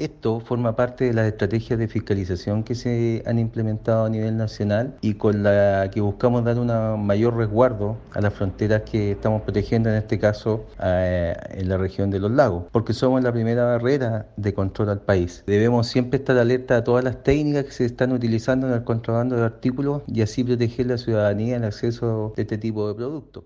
Esto forma parte de las estrategias de fiscalización que se han implementado a nivel nacional y con la que buscamos dar un mayor resguardo a las fronteras que estamos protegiendo, en este caso eh, en la región de los lagos, porque somos la primera barrera de control al país. Debemos siempre estar alerta a todas las técnicas que se están utilizando en el contrabando de artículos y así proteger la ciudadanía en el acceso de este tipo de productos.